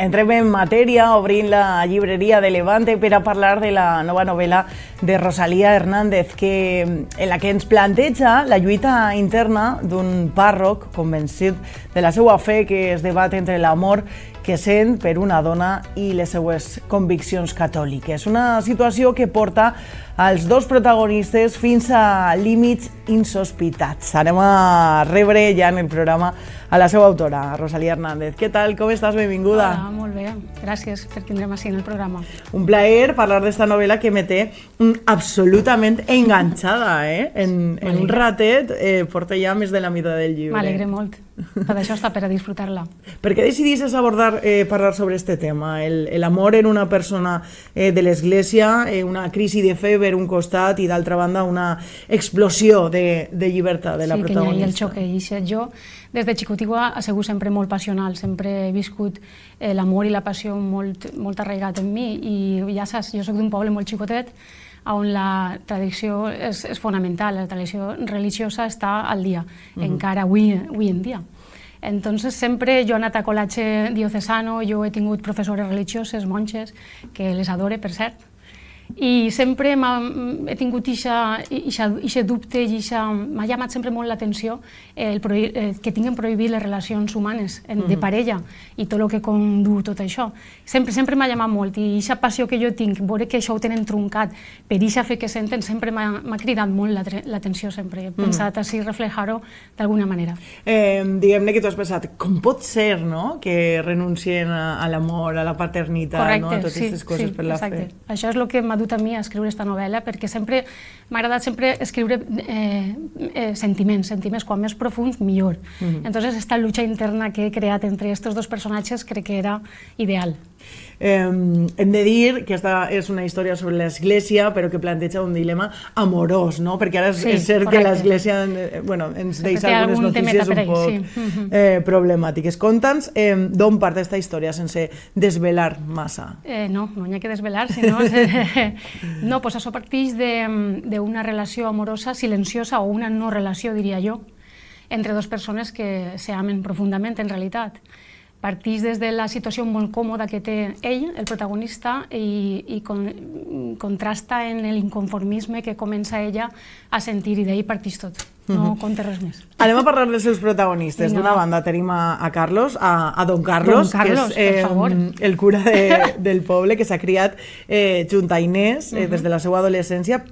Entrem en matèria, obrint la llibreria de Levante per a parlar de la nova novel·la de Rosalía Hernández, que, en la que ens planteja la lluita interna d'un pàrroc convençut de la seva fe que es debat entre l'amor que sent per una dona i les seues conviccions catòliques. Una situació que porta els dos protagonistes fins a límits insospitats. Anem a rebre ja en el programa a la seva autora, Rosalía Hernández. Què tal? Com estàs? Benvinguda. Hola, molt bé. Gràcies per tindre'm així en el programa. Un plaer parlar d'esta novel·la que me té absolutament enganxada, eh? En, en un ratet eh, porta ja més de la meitat del llibre. M'alegre molt. Per això està per a disfrutar-la. Per què decidisses abordar, eh, parlar sobre este tema? El, el amor en una persona eh, de l'Església, eh, una crisi de fe per un costat i d'altra banda una explosió de, de llibertat de la sí, protagonista. Sí, que hi ha el xoc que Jo, des de xicotigua, ha sigut sempre molt passional, sempre he viscut eh, l'amor i la passió molt, molt arraigat en mi i ja saps, jo sóc d'un poble molt xicotet on la tradició és, és fonamental, la tradició religiosa està al dia, uh -huh. encara avui, avui en dia. Entonces, sempre jo he anat a col·latge diocesano, jo he tingut professores religioses, monges, que les adore, per cert, i sempre he tingut aquest dubte i m'ha llamat sempre molt l'atenció el, el, que tinguin prohibit les relacions humanes en, de parella i tot el que condu tot això. Sempre sempre m'ha llamat molt i aquesta passió que jo tinc, veure que això ho tenen truncat per aquesta fe que senten, sempre m'ha cridat molt l'atenció sempre. He pensat així reflejar-ho d'alguna manera. Eh, Diguem-ne que tu has pensat, com pot ser no? que renuncien a, a l'amor, a la paternitat, Correcte, no? a totes sí, aquestes coses sí, per la exacte. fe? Això és el que m'ha dut a mi a escriure aquesta novel·la, perquè sempre m'ha agradat sempre escriure eh, eh, sentiments, sentiments quan més profuns, millor. Mm -hmm. Entonces, esta lucha interna que he creat entre estos dos personatges crec que era ideal. Eh, hem de dir que esta és una història sobre l'Església, però que planteja un dilema amorós, no? Perquè ara sí, és cert correcte. que l'Església eh, bueno, ens deixa algunes notícies un poc sí. eh, problemàtiques. Conta'ns eh, d'on part aquesta història sense desvelar massa. Eh, no, no hi ha que desvelar, sinó... no, pues això parteix d'una relació amorosa silenciosa o una no relació, diria jo, entre dues persones que se amen profundament, en realitat partís des de la situació molt còmoda que té ell, el protagonista, i, i con, contrasta en l'inconformisme que comença ella a sentir, i d'ahir partís tot. No conta res més. Anem a parlar dels seus protagonistes. D'una banda tenim a, a Carlos, a, a Don Carlos, Don Carlos que és eh, el cura de, del poble, que s'ha criat eh, junt a Inés eh, des de la seva adolescència,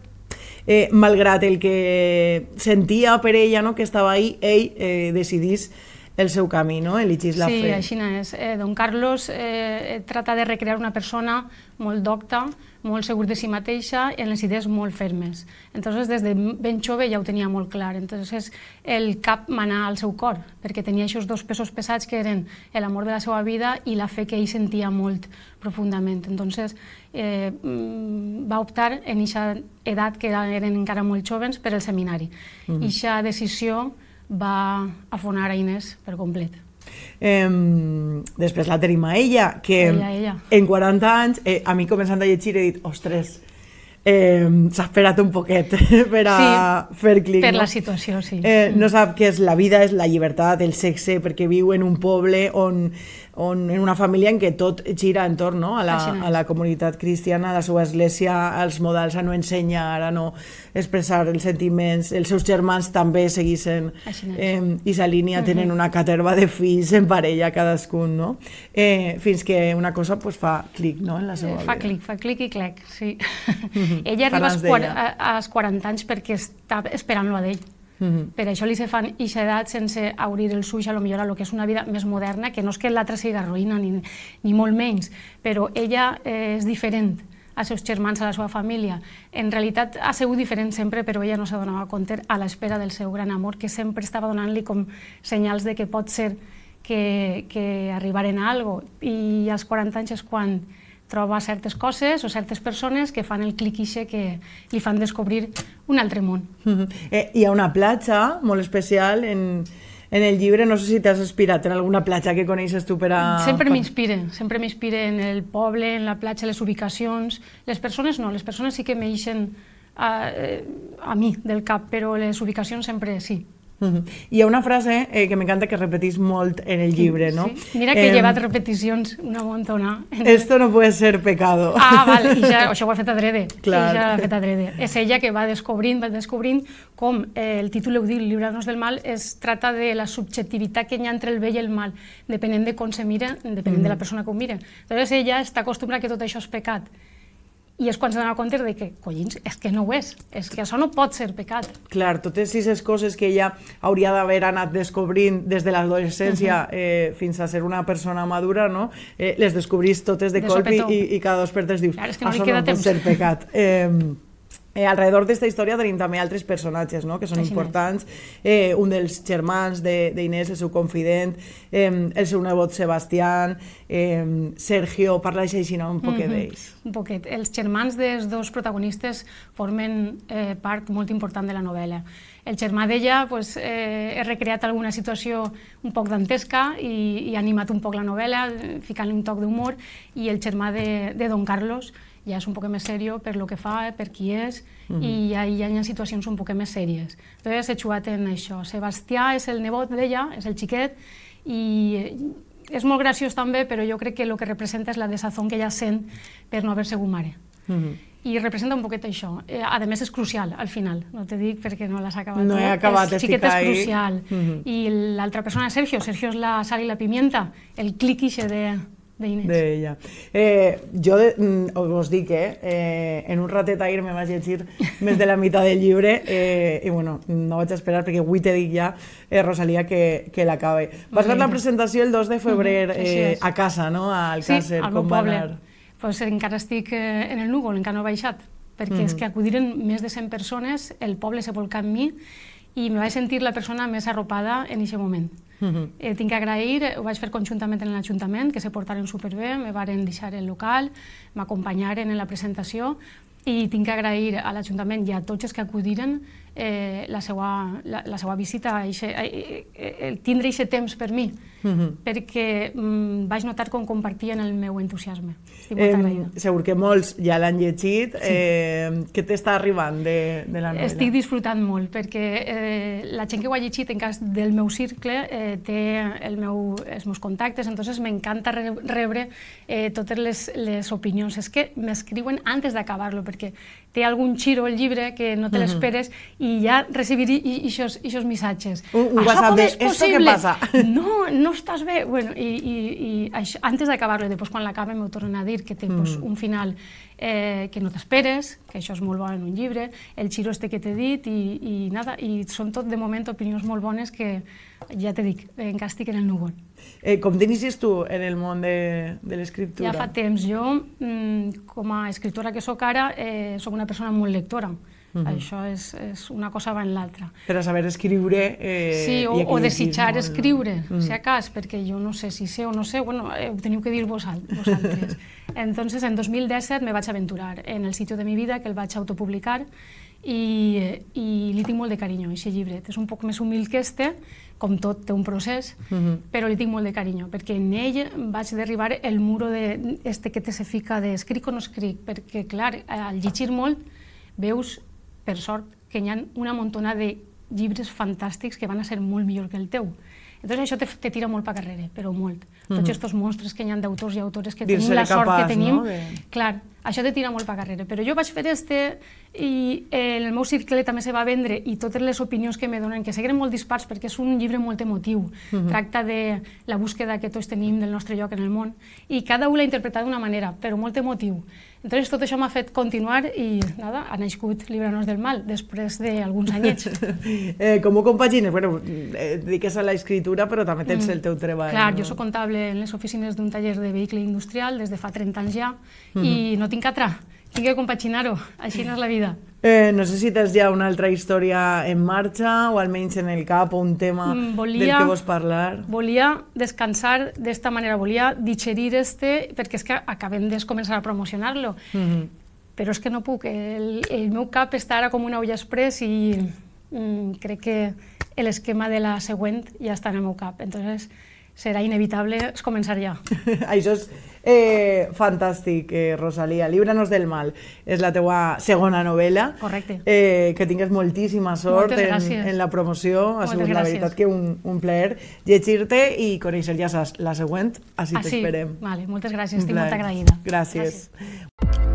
eh, malgrat el que sentia per ella, no, que estava ahí, ell eh, decidís el seu camí, no? elegís la sí, fe. Sí, així és. Eh, don Carlos eh, trata de recrear una persona molt docta, molt segur de si mateixa, en les idees molt fermes. Entonces, des de ben jove ja ho tenia molt clar. Entonces, el cap manà al seu cor, perquè tenia aquests dos pesos pesats que eren l'amor de la seva vida i la fe que ell sentia molt profundament. Entonces, eh, va optar en aquesta edat, que eren encara molt jovens, per el seminari. I mm aquesta decisió va afonar a Inés per complet. Eh, després la tenim a ella, que ella, ella. en 40 anys, eh, a mi començant a llegir he dit, ostres, eh, s'ha esperat un poquet per a sí, fer clic. Per no? la situació, sí. Eh, no sap què és la vida, és la llibertat, el sexe, perquè viu en un poble on, on en una família en què tot gira entorn no? a, la, a la comunitat cristiana, a la seva església, als models a no ensenyar, a no expressar els sentiments. Els seus germans també seguissin eh, i sa línia, tenen una caterva de fills en parella cadascun, no? Eh, fins que una cosa pues, fa clic no? en la seva eh, fa vida. clic, fa clic i clec, sí. Ella arriba als, a, als 40 anys perquè està esperant-lo d'ell. Uh -huh. Per això li se fan aquesta edat sense obrir els ulls a lo millor a lo que és una vida més moderna, que no és que l'altra sigui ruïna ni, ni molt menys, però ella eh, és diferent als seus germans, a la seva família. En realitat ha sigut diferent sempre, però ella no s'ha donat compte a l'espera del seu gran amor, que sempre estava donant-li com senyals de que pot ser que, que arribaren a algo. I als 40 anys és quan troba certes coses o certes persones que fan el clic ixe que li fan descobrir un altre món. Mm -hmm. eh, hi ha una platja molt especial en, en el llibre, no sé si t'has inspirat en alguna platja que coneixes tu per a... Sempre m'inspire, sempre m'inspire en el poble, en la platja, les ubicacions. Les persones no, les persones sí que m'eixen a, a mi del cap, però les ubicacions sempre sí. Uh -huh. Hi ha una frase eh, que m'encanta que repetís molt en el llibre, no? Sí. Mira que eh, he llevat repeticions una montona. Esto no puede ser pecado. Ah, vale, i ja, això ho ha fet adrede. Clar. I ja l'ha fet adrede. És ella que va descobrint, va descobrint com eh, el títol ho diu, Lliurar-nos del mal, es trata de la subjectivitat que hi ha entre el bé i el mal, depenent de com se mira, depenent mm. de la persona que ho mira. Llavors ella està acostumbrada que tot això és pecat i és quan s'adona compte de que, collins, és que no ho és, és que això no pot ser pecat. Clar, totes aquestes coses que ella hauria d'haver anat descobrint des de l'adolescència uh -huh. eh, fins a ser una persona madura, no? Eh, les descobrís totes de, de colp i, i cada dos per tres dius, clar, és que no això no pot ser pecat. Eh, Eh, alrededor d'esta història tenim també altres personatges no? que són Així importants. Eh, un dels germans d'Inés, de, el seu confident, eh, el seu nebot Sebastián, eh, Sergio, parla així no? un poquet mm -hmm. d'ells. Un poquet. Els germans dels dos protagonistes formen eh, part molt important de la novel·la. El germà d'ella pues, eh, he recreat alguna situació un poc dantesca i, i ha animat un poc la novel·la, ficant-li un toc d'humor, i el germà de, de Don Carlos, ja és un poc més serio per lo que fa, per qui és, uh -huh. i ja, hi ha situacions un poc més sèries. Entonces he jugat en això. Sebastià és el nebot d'ella, és el xiquet, i és molt graciós també, però jo crec que el que representa és la desazón que ella sent per no haver sigut mare. Uh -huh. I representa un poquet això. Eh, a més, és crucial, al final. No te dic perquè no l'has acabat. No he eh? acabat de ficar és crucial. Uh -huh. I l'altra persona és Sergio. Sergio és la sal i la pimienta, el clic de, d'ella. Eh, jo de, mm, us dic, eh, eh, en un ratet ahir me vaig llegir més de la meitat del llibre eh, i bueno, no vaig esperar perquè avui te dic ja, eh, Rosalia, que, que l'acabe. Vas fer la presentació el 2 de febrer eh, a casa, no? Al sí, Càcer, al meu poble. Pues encara estic eh, en el núvol, encara no he baixat, perquè mm -hmm. és que acudiren més de 100 persones, el poble se volcà en mi i me vaig sentir la persona més arropada en aquest moment. Uh -huh. eh, tinc que agrair, ho vaig fer conjuntament en l'Ajuntament, que se portaren superbé, me varen deixar el local, m'acompanyaren en la presentació i tinc que agrair a l'Ajuntament i a tots els que acudiren eh, la, seva, la, la seva visita, eixe, eh, eh, tindre aquest temps per mi, uh -huh. perquè mm, vaig notar com compartien el meu entusiasme. Estic molt agraïda. Segur que molts ja l'han llegit. Sí. Eh, què t'està arribant de, de la novel·la? Estic disfrutant molt, perquè eh, la gent que ho ha llegit, en cas del meu circle, eh, té el meu, els meus contactes, entonces m'encanta rebre eh, totes les, les opinions. És que m'escriuen antes d'acabar-lo, perquè té algun xiro el llibre que no te l'esperes uh -huh. i ja recibir aquests missatges. Un, un WhatsApp de, ¿esto què passa? No, no estàs bé. Bueno, i, i, i això, antes d'acabar-lo, i després quan l'acaba m'ho tornen a dir que té -huh. pues, un final eh, que no t'esperes, que això és molt bo en un llibre, el xiro este que t'he dit i, i nada, i són tot de moment opinions molt bones que ja te dic, encara estic en el núvol. Eh, com t'inicies tu en el món de, de l'escriptura? Ja fa temps. Jo, mm, com a escriptora que sóc ara, eh, sóc una persona molt lectora. -huh. Això és, és una cosa va en l'altra. Per a saber escriure... Eh, sí, o, o desitjar molt... escriure, uh -huh. si acas, perquè jo no sé si sé o no sé, bueno, eh, ho teniu que dir vosaltres. Entonces, en 2017 me vaig aventurar en El sitio de mi vida, que el vaig autopublicar, i, i li tinc molt de carinyo, aquest llibret. És un poc més humil que este, com tot té un procés, uh -huh. però li tinc molt de carinyo, perquè en ell vaig derribar el muro de este que te se fica de escric o no escric, perquè, clar, al llegir molt veus, per sort, que hi ha una montona de llibres fantàstics que van a ser molt millor que el teu. Entonces això te, te tira molt per carrere, però molt. Mm -hmm. Tots aquests monstres que hi ha d'autors i autores que tenim la sort capaç, que tenim, no? de... clar, això te tira molt per carrere. Però jo vaig fer este i eh, el meu circle també se va vendre i totes les opinions que me donen, que seguiren molt dispars perquè és un llibre molt emotiu. Mm -hmm. Tracta de la búsqueda que tots tenim del nostre lloc en el món i cada un l'ha interpretat d'una manera, però molt emotiu. Entonces, tot això m'ha fet continuar i nada, ha nascut Libranos del Mal després d'alguns anyets. eh, com ho compagines? Bueno, eh, dediques a la escritura, però també tens mm. el teu treball. Clar, no? jo sóc comptable en les oficines d'un taller de vehicle industrial des de fa 30 anys ja mm -hmm. i no tinc altra tinc que compaginar-ho, així no és la vida. Eh, no sé si tens ja una altra història en marxa o almenys en el cap o un tema mm, volia, del que vols parlar. Volia descansar d'esta manera, volia digerir este, perquè és que acabem de començar a promocionar-lo. Mm -hmm. Però és que no puc, el, el meu cap està ara com una olla express i mm, crec que l'esquema de la següent ja està en el meu cap. Entonces, serà inevitable començar ja. Això és Eh, fantàstic, eh, Rosalia. Líbranos del mal és la teua segona novel·la. Correcte. Eh, que tingues moltíssima sort en, en la promoció. Ha Moltes sigut la gràcies. veritat que un, un plaer llegir-te i conèixer ja la següent, així Ah, sí? t'esperem. Vale, moltes gràcies, estic molt agraïda. Gràcies. gràcies.